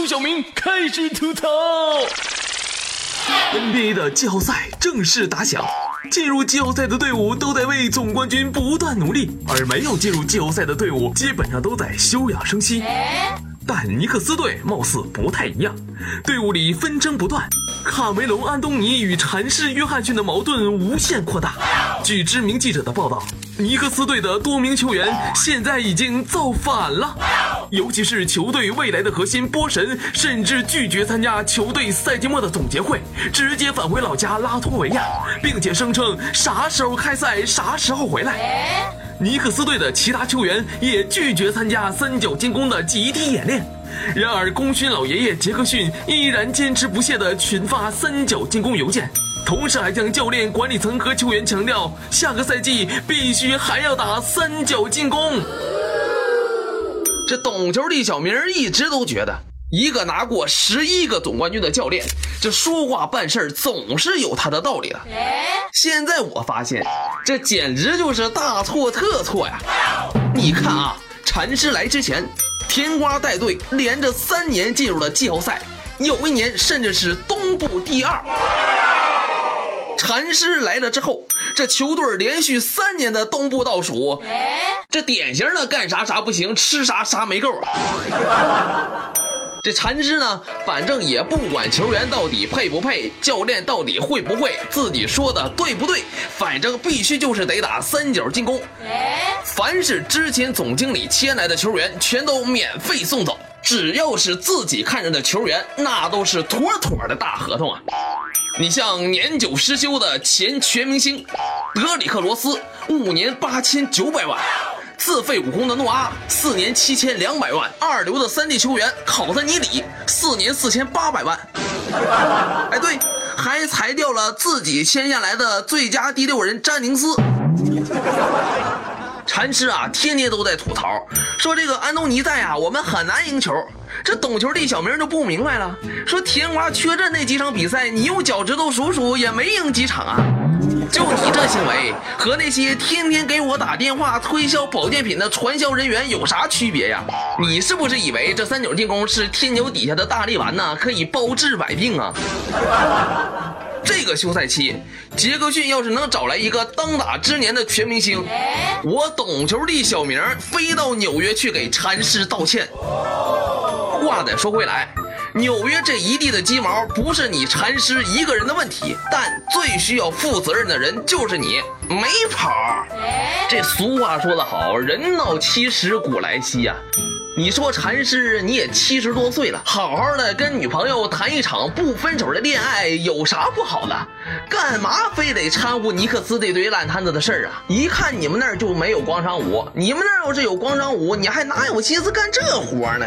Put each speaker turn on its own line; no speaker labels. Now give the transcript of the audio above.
周小明开始吐槽。
NBA 的季后赛正式打响，进入季后赛的队伍都在为总冠军不断努力，而没有进入季后赛的队伍基本上都在休养生息。但尼克斯队貌似不太一样，队伍里纷争不断，卡梅隆·安东尼与禅师约翰逊的矛盾无限扩大。据知名记者的报道，尼克斯队的多名球员现在已经造反了，尤其是球队未来的核心波神，甚至拒绝参加球队赛季末的总结会，直接返回老家拉脱维亚，并且声称啥时候开赛啥时候回来。尼克斯队的其他球员也拒绝参加三角进攻的集体演练。然而，功勋老爷爷杰克逊依然坚持不懈地群发三角进攻邮件，同时还向教练、管理层和球员强调，下个赛季必须还要打三角进攻。
这懂球的小明一直都觉得，一个拿过十一个总冠军的教练，这说话办事总是有他的道理的。现在我发现，这简直就是大错特错呀！你看啊，禅师来之前，甜瓜带队连着三年进入了季后赛，有一年甚至是东部第二。禅师来了之后，这球队连续三年的东部倒数，这典型的干啥啥不行，吃啥啥没够。这禅师呢，反正也不管球员到底配不配，教练到底会不会，自己说的对不对，反正必须就是得打三角进攻。凡是之前总经理签来的球员，全都免费送走。只要是自己看上的球员，那都是妥妥的大合同啊！你像年久失修的前全明星德里克罗斯，五年八千九百万。自废武功的诺阿，四年七千两百万；二流的三 D 球员考特尼里，四年四千八百万。哎，对，还裁掉了自己签下来的最佳第六人詹宁斯。禅师啊，天天都在吐槽，说这个安东尼在啊，我们很难赢球。这懂球的小明就不明白了，说甜瓜缺阵那几场比赛，你用脚趾头数数也没赢几场啊。就你这行为，和那些天天给我打电话推销保健品的传销人员有啥区别呀？你是不是以为这三角进攻是天牛底下的大力丸呢？可以包治百病啊？这个休赛期，杰克逊要是能找来一个当打之年的全明星，我懂球的小明飞到纽约去给禅师道歉。话再说回来。纽约这一地的鸡毛不是你禅师一个人的问题，但最需要负责任的人就是你，没跑。这俗话说得好，人到七十古来稀呀。你说禅师你也七十多岁了，好好的跟女朋友谈一场不分手的恋爱有啥不好的？干嘛非得掺和尼克斯这堆烂摊子的事儿啊？一看你们那儿就没有广场舞，你们那儿要是有广场舞，你还哪有心思干这活呢？